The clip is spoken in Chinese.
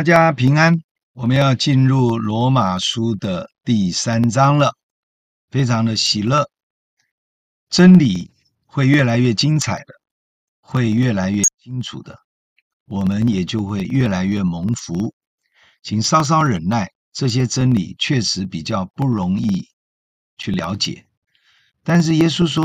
大家平安，我们要进入罗马书的第三章了，非常的喜乐，真理会越来越精彩的，会越来越清楚的，我们也就会越来越蒙福。请稍稍忍耐，这些真理确实比较不容易去了解，但是耶稣说。